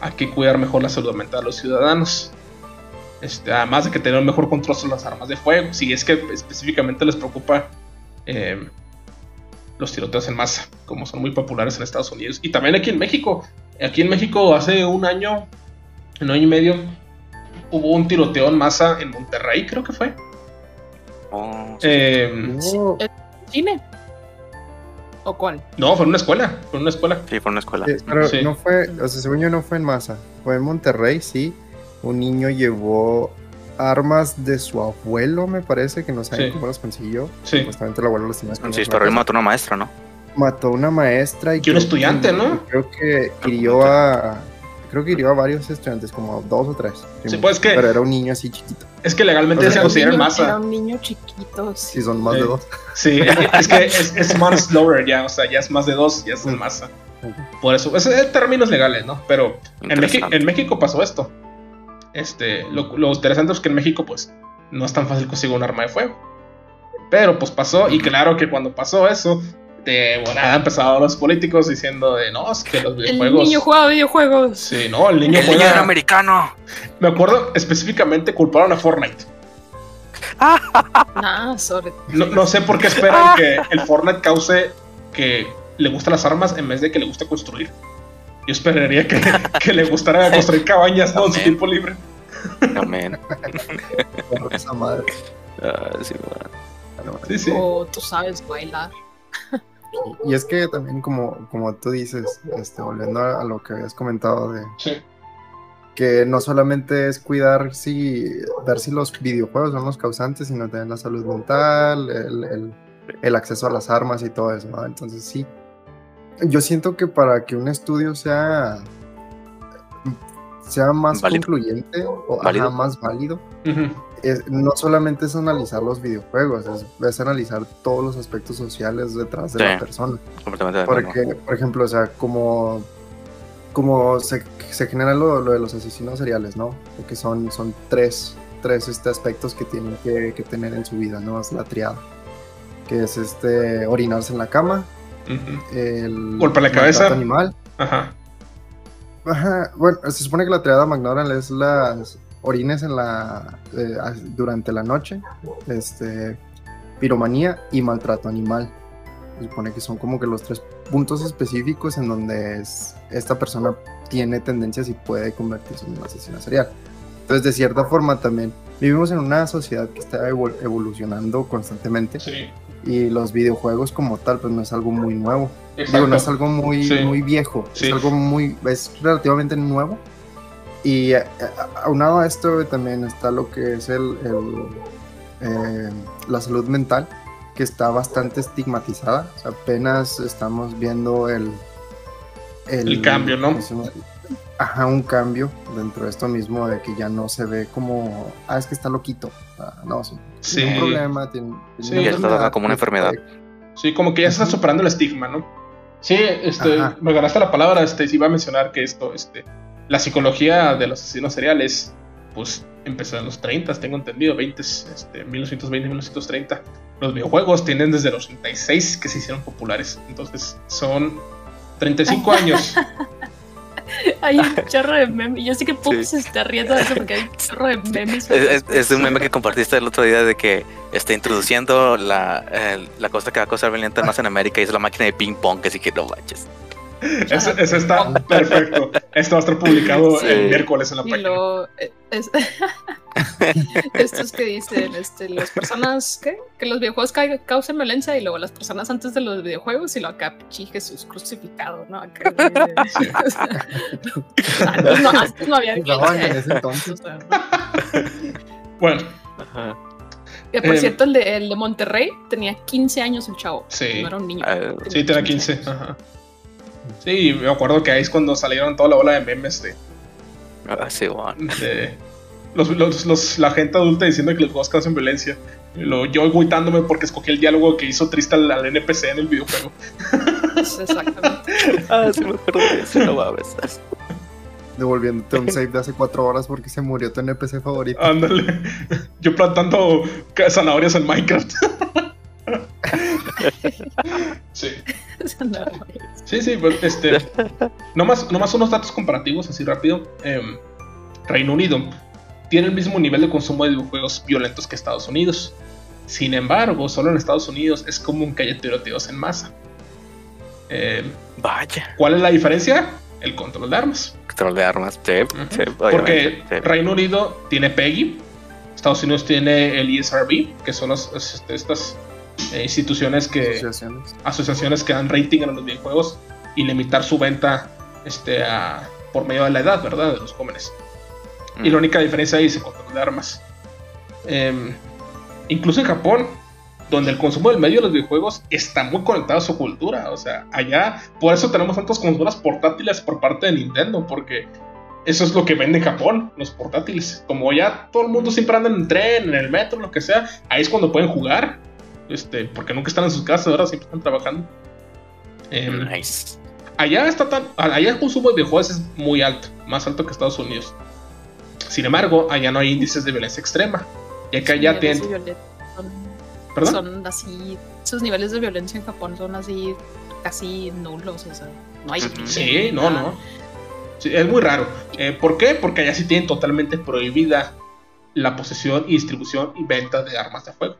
hay que cuidar mejor la salud mental de los ciudadanos. Este, además de que tener un mejor control sobre las armas de fuego. Si es que específicamente les preocupa eh, los tiroteos en masa, como son muy populares en Estados Unidos. Y también aquí en México. Aquí en México hace un año, un año y medio, hubo un tiroteo en masa en Monterrey, creo que fue. Oh, sí. Eh, Oh, ¿Cine? ¿O cuál? no, fue en una escuela. Fue en una escuela. Sí, fue una escuela. pero Sí. no fue, o sea, según yo no fue en masa, fue en Monterrey, sí. Un niño llevó armas de su abuelo, me parece, que no saben Sí. cómo las consiguió. Sí. Supuestamente el abuelo los tenía Sí, historia mató a una maestra, ¿no? mató a una maestra y Que un creo estudiante, ¿no? Creo que hirió a creo que hirió a varios estudiantes, como dos o tres. Sí, pues es que, Pero era un niño así chiquito. es que legalmente O sea, se considera masa. Era un niño chiquito, sí. Si son más Sí. de dos. Sí, es que es, es manslaughter ya, o sea, ya es más de dos, ya es en masa. Por eso, es, es términos legales, ¿no? Pero en México pasó esto. Este, lo, lo interesante es que en México, pues, no es tan fácil conseguir un arma de fuego. Pero pues pasó, y claro que cuando pasó eso, de volada empezaron los políticos diciendo de no, es que los El videojuegos. niño juega videojuegos. Sí, no, el niño El niño era juega. americano. Me acuerdo específicamente culparon a Fortnite. Nah, sobre. No, no sé por qué esperan que el Fortnite cause que le gustan las armas en vez de que le guste construir. Yo esperaría que, que le gustara construir cabañas ¿no? en su tiempo libre. Amén. Esa madre. Ah, sí, bueno. Sí, sí. O tú sabes bailar. Y es que también como, como tú dices, este, volviendo a, a lo que habías comentado de Sí, que no solamente es cuidar si ver si los videojuegos son los causantes, sino también la salud mental, el, el- el acceso a las armas y todo eso, ¿no? Entonces sí. Yo siento que para que un estudio sea sea más Válido. concluyente o ajá, Válido. más válido, es- no solamente es analizar los videojuegos, es, es analizar todos los aspectos sociales detrás de Sí. la persona. Completamente. Porque, por ejemplo, o sea, como, como se, se genera lo, lo de los asesinos seriales, ¿no? Porque son, son tres, tres este, aspectos que tienen que, que tener en su vida, ¿no? Es la triada. Que es este orinarse en la cama, El Golpe a la cabeza. maltrato animal. Ajá. Ajá, bueno, se supone que la triada McDonald es las orines en la eh, durante la noche, este piromanía y maltrato animal. Se supone que son como que los tres puntos específicos en donde es- esta persona tiene tendencias y puede convertirse en un asesino serial. Entonces, de cierta forma también vivimos en una sociedad que está evol- evolucionando constantemente Sí. Y los videojuegos como tal pues no es algo muy nuevo. Exacto. Digo, no es algo muy, Sí. muy viejo, Sí. es algo muy, es relativamente nuevo. Y eh, aunado a esto también está lo que es el, el, eh, la salud mental, que está bastante estigmatizada. O sea, apenas estamos viendo el... El cambio, ¿no? Ajá, un cambio dentro de esto mismo, de que ya no se ve como, ah, es que está loquito. Ah, no, sí. Sí. Tiene un problema, tiene, tiene Sí, ya está como una enfermedad. Sí, como que ya se está superando el estigma, ¿no? Sí, este, Ajá. me ganaste la palabra, este, sí iba a mencionar que esto, este, la psicología de los asesinos seriales, pues empezó en los 30, tengo entendido, 20, este, 1920, 1930. Los videojuegos tienen desde los 86 que se hicieron populares, entonces son 35 años. Hay un chorro de memes. Yo sé que Pup se está riendo de eso porque hay un chorro de memes. Es, es- es un meme que compartiste el otro día de que está introduciendo la, el- la cosa que va a causar violencia más en América y es la máquina de ping pong, así que no manches. Ese está perfecto. Esto va a estar publicado Sí. el miércoles en la Y página. luego eh, es, Estos que dicen, este, las personas, ¿qué? Que los videojuegos ca- causen violencia y luego las personas antes de los videojuegos y lo acá, pichi Jesús crucificado, ¿no? Acá, o sea, antes, no, antes no había violencia. o sea, ¿no? Bueno, Ajá. Que por Eh, cierto, el de, el de Monterrey tenía 15 años el chavo. Sí. No era un niño. Ah, sí, tenía 15. Ajá. Sí, me acuerdo que ahí es cuando salieron toda la ola de memes de, Ah, sí, bueno. de los, los- los- la gente adulta diciendo que los juegos causan violencia. Luego yo agüitándome porque escogí el diálogo que hizo triste al, al NPC en el videojuego. Exactamente. Ah, sí me acuerdo de eso, no mames. Devolviéndote un save de hace cuatro horas porque se murió tu NPC favorito. Ándale. Yo plantando zanahorias en Minecraft. sí. Sí, sí, pues, este. Nomás, nomás unos datos comparativos, así rápido. Em, Reino Unido tiene el mismo nivel de consumo de videojuegos violentos que Estados Unidos. Sin embargo, solo en Estados Unidos es común que haya tiroteos en masa. Em, Vaya. ¿Cuál es la diferencia? El control de armas. Control de armas. Sí, sí, Porque sí. Reino Unido tiene PEGI, Estados Unidos tiene el ESRB, que son este, estas eh, instituciones que Asociaciones. asociaciones que dan rating a los videojuegos y limitar su venta este, a- por medio de la edad, ¿verdad? De los jóvenes. Y la Mm. única diferencia ahí es el control de armas. Em, incluso en Japón, donde el consumo del medio de los videojuegos está muy conectado a su cultura. O sea, allá, por eso tenemos tantas consolas portátiles por parte de Nintendo, porque eso es lo que vende en Japón, los portátiles. Como ya todo el mundo siempre anda en el tren, en el metro, lo que sea, ahí es cuando pueden jugar. Este, porque nunca están en sus casas, ahora siempre están trabajando. Em, Nice. allá está tan, allá el consumo de videojuegos es muy alto, más alto que Estados Unidos. Sin embargo, allá no hay índices de violencia extrema. Y acá ya tienen. Son, ¿Perdón? son así, sus niveles de violencia en Japón son así casi nulos, o sea, no hay. Sí, no, no. Sí, es muy raro. Eh, ¿Por qué? Porque allá sí tienen totalmente prohibida la posesión y distribución y venta de armas de fuego.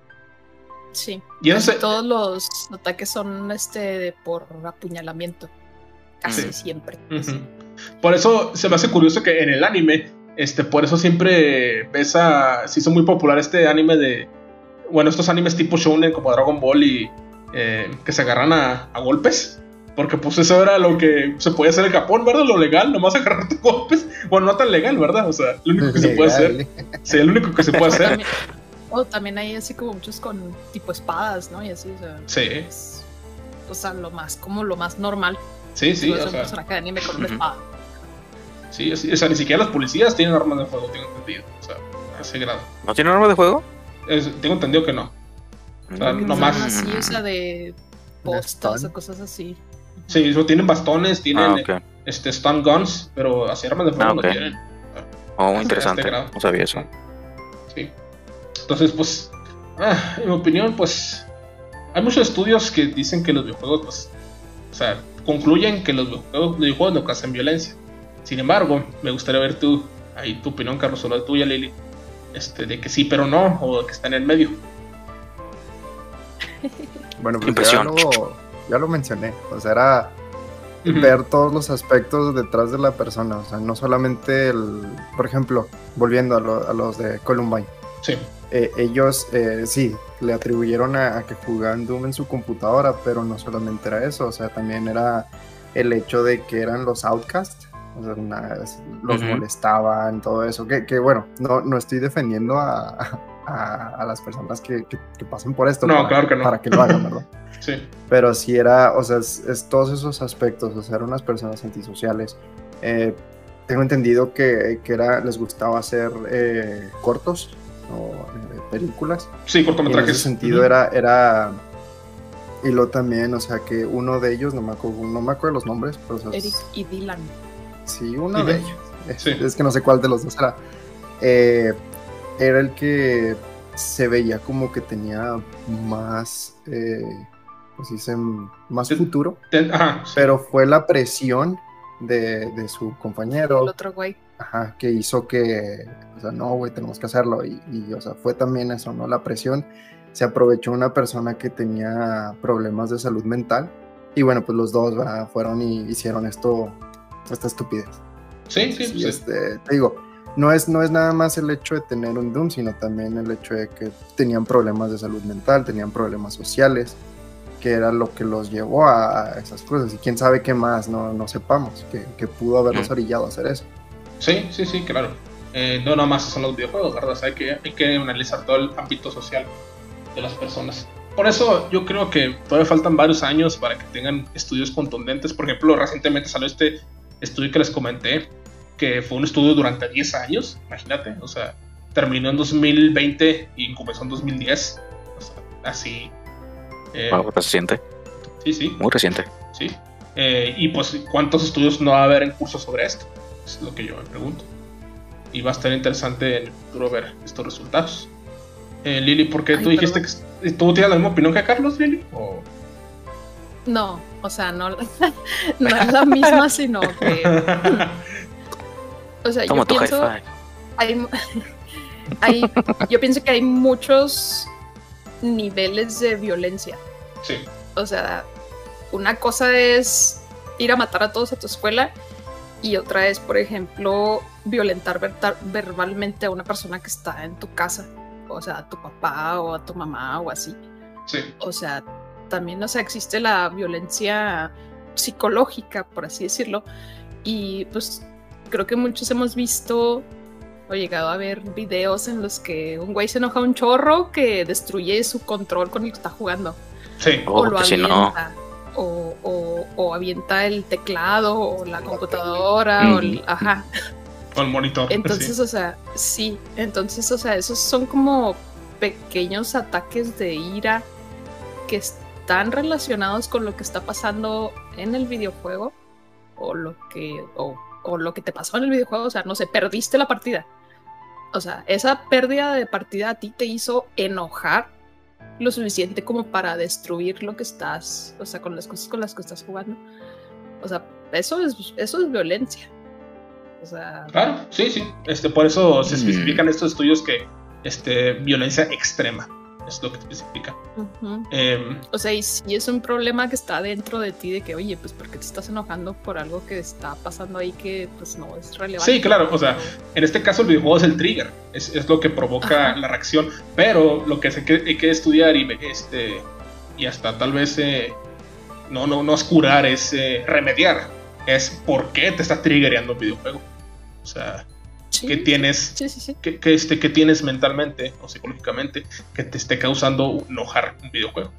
Sí. Y eso Casi se- todos los ataques son este por apuñalamiento. Casi Sí. siempre. Ujú. Por eso se me hace curioso que en el anime, este, por eso siempre ves a. Se hizo muy popular este anime de. Bueno, estos animes tipo Shonen como Dragon Ball y. eh, que se agarran a, a golpes. Porque pues eso era lo que se podía hacer en Japón, ¿verdad? Lo legal, nomás agarrarte golpes. Bueno, no tan legal, ¿verdad? O sea, lo único que se puede hacer. Legal. Sí, lo único que se puede hacer. También, o también hay así como muchos con tipo espadas, ¿no? Y así, o sea. Sí, es- o sea, lo más, como lo más normal. sí, sí. O sea, personaje de anime con una espada. sí, sí, o sea, ni siquiera los policías tienen armas de fuego, tengo entendido. O sea, a ese grado. ¿No tiene arma de juego? Es- tengo entendido que no. sea, Mm. no más. Son así, o sea, de postas o cosas así. Sí, eso, tienen bastones, tienen Ah, este, stun guns, pero así armas de fuego Ah, no ok. tienen. Oh, muy Hasta interesante. este. No sabía eso. Sí. Entonces, pues, ah, en mi opinión, pues, hay muchos estudios que dicen que los videojuegos, pues, o sea, concluyen que los videojuegos, videojuegos no causan violencia. Sin embargo, me gustaría ver tú, ahí tu opinión, Carlos, o la tuya, Lili, este, de que sí, pero no, o que está en el medio. Bueno, pues ya Impresión. lo, ya lo mencioné. O sea, era ver todos los aspectos detrás de la persona. O sea, no solamente el. Por ejemplo, volviendo a, lo- a los de Columbine. Sí, eh, ellos eh, sí le atribuyeron a, a que jugaban Doom en su computadora, pero no solamente era eso, o sea, también era el hecho de que eran los outcasts, o sea, una- los Ujú. molestaban, todo eso, que, que, bueno, no, no estoy defendiendo a, a- a las personas que, que- que pasen por esto No, para, claro que no. para que lo hagan, ¿verdad? sí. Pero sí era, o sea, es, es todos esos aspectos, o sea, eran unas personas antisociales. Eh, tengo entendido que, que era, les gustaba hacer eh, cortos o eh, películas. Sí, Y en cortometrajes. ese sentido era, era, y lo también, o sea, que uno de ellos, no me acuerdo, no me acuerdo los nombres, pero o sea, Eric y Dylan. sí, uno de ellos. Es, Sí. es que no sé cuál de los dos era. Eh, era el que se veía como que tenía más, eh, pues dicen, más futuro, Ten- Ajá, sí. pero fue la presión de, de su El compañero otro güey. Ajá, que hizo que, o sea, no, güey, tenemos que hacerlo. Y, y, o sea, fue también eso, ¿no? La presión. Se aprovechó una persona que tenía problemas de salud mental. Y bueno, pues los dos ¿verdad? fueron y hicieron esto, esta estupidez. sí, sí, sí. este, te digo, no es, no es nada más el hecho de tener un Doom, sino también el hecho de que tenían problemas de salud mental, tenían problemas sociales, que era lo que los llevó a, esas cosas. Y quién sabe qué más no, no sepamos, que, pudo haberlos orillado a hacer eso. Sí, sí, sí, claro. Eh, no nada más son los videojuegos, ¿verdad? hay, que, hay que analizar todo el ámbito social de las personas. Por eso yo creo que todavía faltan varios años para que tengan estudios contundentes. Por ejemplo, recientemente salió este estudio que les comenté, que fue un estudio durante 10 años, imagínate, o sea, terminó en 2020 y comenzó en 2010, o sea, así. Eh, reciente. Sí, sí. Muy reciente. Sí. Eh, y pues, ¿cuántos estudios no va a haber en curso sobre esto? Es lo que yo me pregunto. Y va a estar interesante en el futuro ver estos resultados. Eh, Lili, ¿por qué tú dijiste que tú tienes la misma opinión que Carlos, Lili? No, o sea, no, no es la misma, sino que O sea, yo pienso, hay, yo pienso que hay muchos niveles de violencia. Sí. O sea, una cosa es ir a matar a todos a tu escuela y otra es, por ejemplo, violentar verbalmente a una persona que está en tu casa. O sea, a tu papá o a tu mamá o así. Sí. O sea, también, o sea, existe la violencia psicológica, por así decirlo. Y pues creo que muchos hemos visto o llegado a ver videos en los que un güey se enoja un chorro que destruye su control con el que está jugando. Sí, o oh, lo avienta. O, avienta el teclado o la computadora o el, ajá. O el monitor. Entonces, o sea, sí. Entonces, o sea, esos son como pequeños ataques de ira que están relacionados con lo que está pasando en el videojuego o lo que o lo que te pasó en el videojuego, o sea, no sé, perdiste la partida. O sea, esa pérdida de partida a ti te hizo enojar lo suficiente como para destruir lo que estás, o sea, con las cosas con las que estás jugando. O sea, eso es, eso es violencia. O sea, claro, sí, sí. Este, por eso se mm. especifican estos estudios que este, violencia extrema es lo que especifica. Em, o sea, y si es un problema que está dentro de ti de que, oye, pues porque te estás enojando por algo que está pasando ahí que pues no es relevante. Sí, claro, o sea, en este caso el videojuego es el trigger, es, es lo que provoca la reacción, pero lo que hay que estudiar y, este, y hasta tal vez eh, no, no, no es curar, es eh, remediar, es por qué te está triggerando el videojuego. O sea, que tienes que, este, que tienes mentalmente o psicológicamente que te esté causando enojar un videojuego.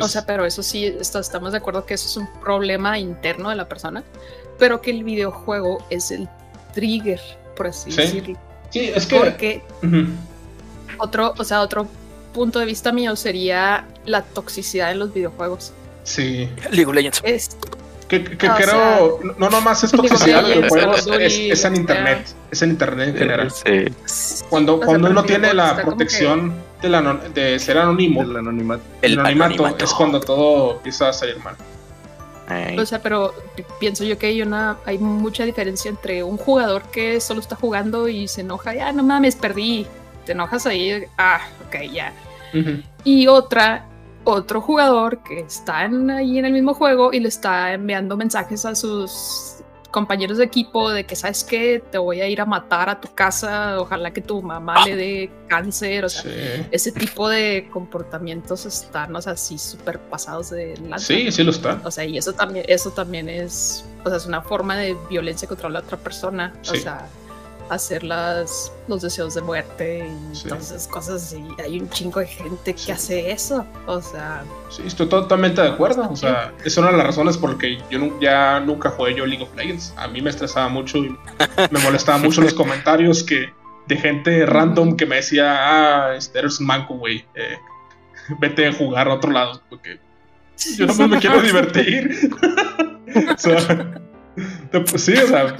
o sea, pero eso sí, estamos de acuerdo que eso es un problema interno de la persona, pero que el videojuego es el trigger, por así decirlo. Sí, es que... Porque otro, o sea, otro punto de vista mío sería la toxicidad en los videojuegos. Sí. League of Legends. Que, creo, no nomás es toxicidad de juegos, es, en internet, es en internet en general. Cuando, cuando uno tiene la protección de, la, de ser anónimo, el anonimato, el anonimato, es cuando todo empieza a salir mal. O sea, pero pienso yo que hay una hay mucha diferencia entre un jugador que solo está jugando y se enoja, ya no mames, perdí. Te enojas ahí, ah, ok, ya. Y otra otro jugador que está ahí en el mismo juego y le está enviando mensajes a sus compañeros de equipo de que sabes que te voy a ir a matar a tu casa, ojalá que tu mamá le dé cáncer, o sea, ese tipo de comportamientos están, o sea, así súper pasados de lanza. Sí, sí lo está. O sea, y eso también, eso también es, o sea, es una forma de violencia contra la otra persona, o sea, hacer las, los deseos de muerte y todas esas cosas. Y hay un chingo de gente que hace eso. O sea. Sí, estoy totalmente de acuerdo. O sea, es una de las razones por las que yo ya nunca jugué yo League of Legends. A mí me estresaba mucho y me molestaba mucho los comentarios que de gente random que me decía, ah, este eres un manco, güey. Eh, vete a jugar a otro lado. Porque yo no me quiero divertir. o sea, pues sí, o sea,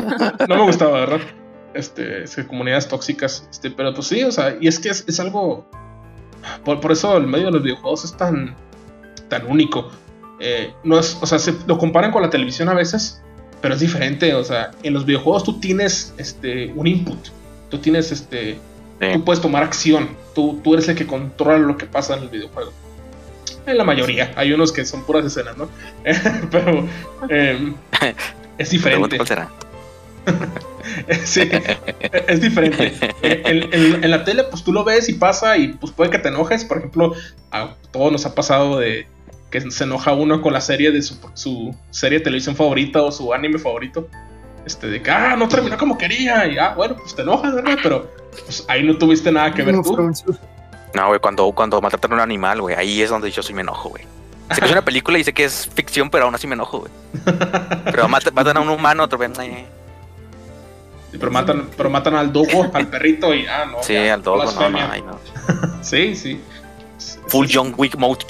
no me gustaba, ¿verdad? Este, comunidades tóxicas, este, pero pues sí, o sea, y es que es, algo, por, eso el medio de los videojuegos es tan, tan único. Eh, no es, o sea, se lo comparan con la televisión a veces, pero es diferente, o sea, en los videojuegos tú tienes este, un input, tú tienes este, tú puedes tomar acción, tú, tú eres el que controla lo que pasa en el videojuego. En la mayoría, hay unos que son puras escenas, ¿no? pero em, es diferente. sí, es diferente. En, en- en la tele, pues tú lo ves y pasa y pues puede que te enojes. Por ejemplo, a todos nos ha pasado de que se enoja uno con la serie de su, su serie de televisión favorita o su anime favorito. Este, de que, ah, no terminó como quería. Y, ah, bueno, pues te enojas, ¿verdad? Pero pues ahí no tuviste nada que ver tú. No, güey, cuando, cuando maltratan a un animal, güey, ahí es donde yo sí me enojo, güey. Sé que es una película y sé que es ficción, pero aún así me enojo, güey. Pero mat- matan a un humano, otro vez. Pero matan, pero matan al dogo, al perrito y, ah, no. Sí, ya, al dogo, no, no, ay, no. Sí, sí. Full John Wick mode.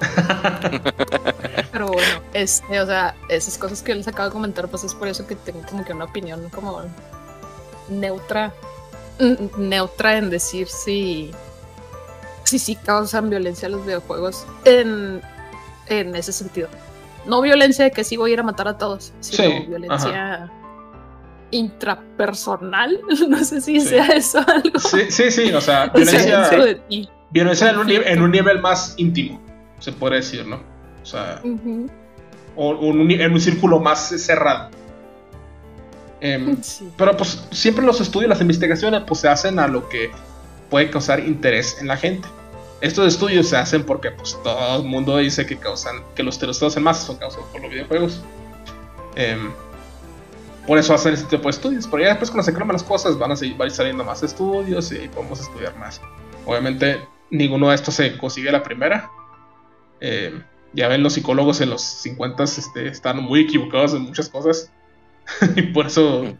Pero bueno, este, o sea, esas cosas que les acabo de comentar, pues es por eso que tengo como que una opinión como neutra, neutra en decir si, si sí causan violencia los videojuegos en, en ese sentido. No violencia de que sí voy a ir a matar a todos, sino Sí, violencia intrapersonal. No sé si Sí. sea eso algo. Sí, sí, sí, o sea, O sea, violencia, dentro de ti. violencia en, un, ni- en un nivel más íntimo, se puede decir, ¿no? O sea, o, o en, un, en un círculo más cerrado. Em, Sí. pero pues siempre los estudios, las investigaciones, pues se hacen a lo que puede causar interés en la gente. Estos estudios se hacen porque pues todo el mundo dice que causan, que los tiroteos en masa son causados por los videojuegos. Em, por eso hacen este tipo de estudios. Pero ya después cuando se creman las cosas van a seguir, van a ir saliendo más estudios y podemos estudiar más. Obviamente ninguno de estos se consigue a la primera. Em, ya ven, los psicólogos en los 50 este, están muy equivocados en muchas cosas. y por eso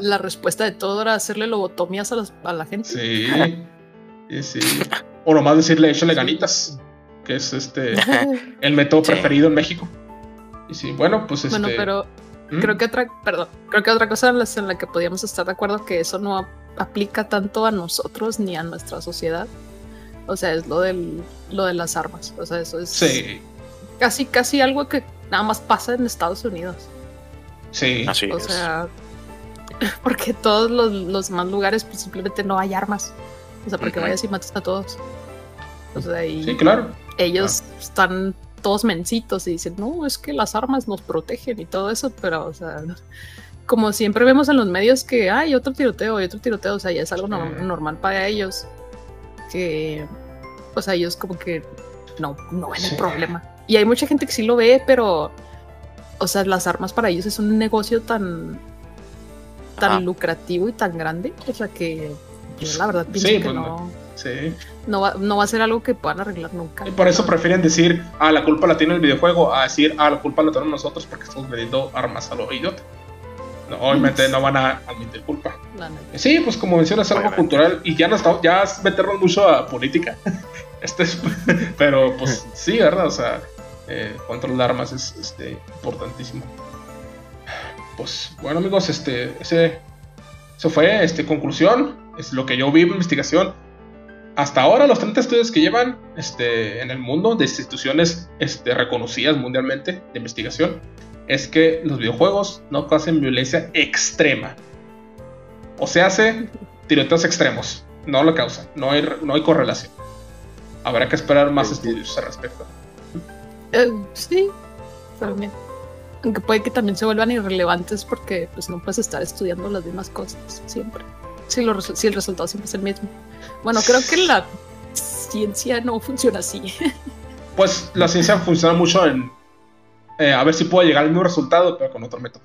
La respuesta de todo era hacerle lobotomías a, las- a la gente. Sí. sí, sí. O nomás decirle échale ganitas. Que es este el método Sí. preferido en México. Y sí, bueno, pues este. Bueno, pero ¿Mm? creo que otra, perdón, creo que otra cosa en la, en la que podíamos estar de acuerdo que eso no ap- aplica tanto a nosotros ni a nuestra sociedad. O sea, es lo del lo de las armas. O sea, eso es Sí, casi casi algo que nada más pasa en Estados Unidos. sí. Así O es. sea, porque todos los, los demás lugares pues, simplemente no hay armas. O sea, porque vayas y matas a todos. O sea, y Sí, claro. ellos están todos mencitos y dicen, no, es que las armas nos protegen y todo eso, pero, o sea, como siempre vemos en los medios que hay otro tiroteo y otro tiroteo, o sea, ya es algo no- normal para ellos, que, o sea, ellos como que no, no ven el problema. Y hay mucha gente que sí lo ve, pero, o sea, las armas para ellos es un negocio tan, tan Ajá. lucrativo y tan grande, o sea, que yo la verdad pienso Sí, que pues, no, Sí. No, va, no va a ser algo que puedan arreglar nunca. Y por eso prefieren decir, ah, la culpa la tiene el videojuego, a decir, ah, la culpa la tenemos nosotros porque estamos vendiendo armas a lo idiota. No, obviamente no van a admitir culpa. La neta. Sí, pues como mencionas, es algo Obviamente. cultural y ya no estamos, ya es meternos mucho a política. Este es- pero pues sí, ¿verdad? O sea, eh, control de armas es este, importantísimo. Pues bueno, amigos, este, ese, eso fue este, conclusión. Es lo que yo vi en investigación. Hasta ahora, los 30 estudios que llevan este, en el mundo de instituciones este, reconocidas mundialmente de investigación es que los videojuegos no causan violencia extrema. O se hace tiroteos extremos. No lo causan. No hay, no hay correlación. Habrá que esperar más Sí. estudios al respecto. Eh, sí, también. Aunque puede que también se vuelvan irrelevantes porque pues no puedes estar estudiando las mismas cosas siempre. Si, lo el resultado siempre es el mismo. Bueno, creo que la ciencia no funciona así. Pues la ciencia funciona mucho en eh, a ver si puedo llegar al mismo resultado, pero con otro método.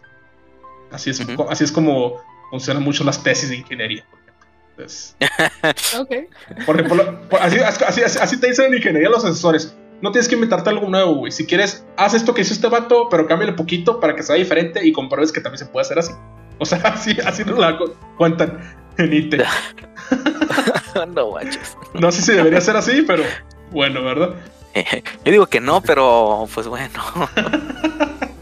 Así es, Ujú. co- así es como funcionan mucho las tesis de ingeniería. por ejemplo. Entonces, ok. por por- así, así, así- así te dicen en ingeniería los asesores. No tienes que inventarte algo nuevo, güey. Si quieres, haz esto que hizo este vato, pero cámbiale poquito para que sea diferente y compruebes que también se puede hacer así. O sea, así, así nos la cu- cuentan en IT. no guachos. No sé si debería ser así, pero bueno, ¿verdad? Yo digo que no, pero pues bueno.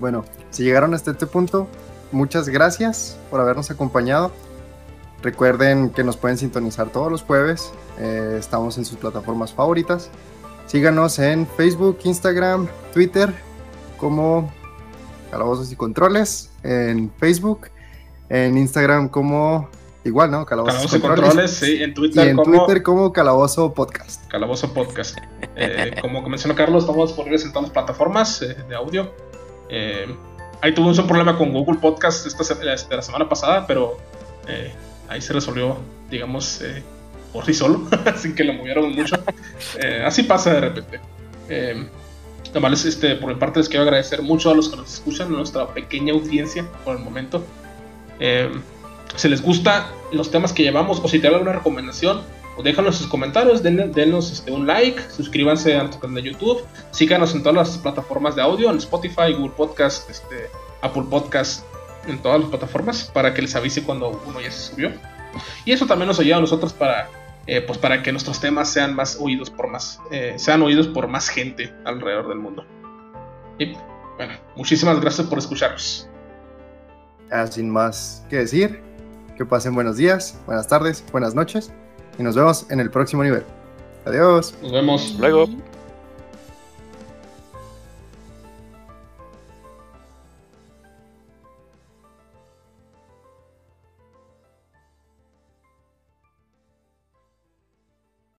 Bueno, si llegaron hasta este punto, muchas gracias por habernos acompañado. Recuerden que nos pueden sintonizar todos los jueves. eh, estamos en sus plataformas favoritas. Síganos en Facebook, Instagram, Twitter como Calabozos y Controles. En Facebook, en Instagram como igual, ¿no? Calabozo y controles, sí, en Y Twitter en como Twitter como Calabozo Podcast. Calabozo Podcast. Eh, como mencionó Carlos, estamos disponibles en todas las plataformas eh, de audio. Eh, ahí tuvimos un problema con Google Podcast esta, este, la semana pasada, pero eh, ahí se resolvió, digamos, eh, por sí solo, sin que lo movieron mucho. Así pasa de repente. Además, este, por mi parte les quiero agradecer mucho a los que nos escuchan, a nuestra pequeña audiencia por el momento. Si les gusta los temas que llevamos o si tienen alguna recomendación, déjanos sus comentarios, denos este, un like, suscríbanse a nuestro canal de YouTube, síganos en todas las plataformas de audio, en Spotify, Google Podcast, este, Apple Podcast, en todas las plataformas, para que les avise cuando uno ya se subió. Y eso también nos ayuda a nosotros para, eh, pues para que nuestros temas sean más oídos por más, eh, sean oídos por más gente alrededor del mundo. Y bueno, muchísimas gracias por escucharnos. Ah, sin más que decir, que pasen buenos días, buenas tardes, buenas noches y nos vemos en el próximo nivel. Adiós. Nos vemos luego.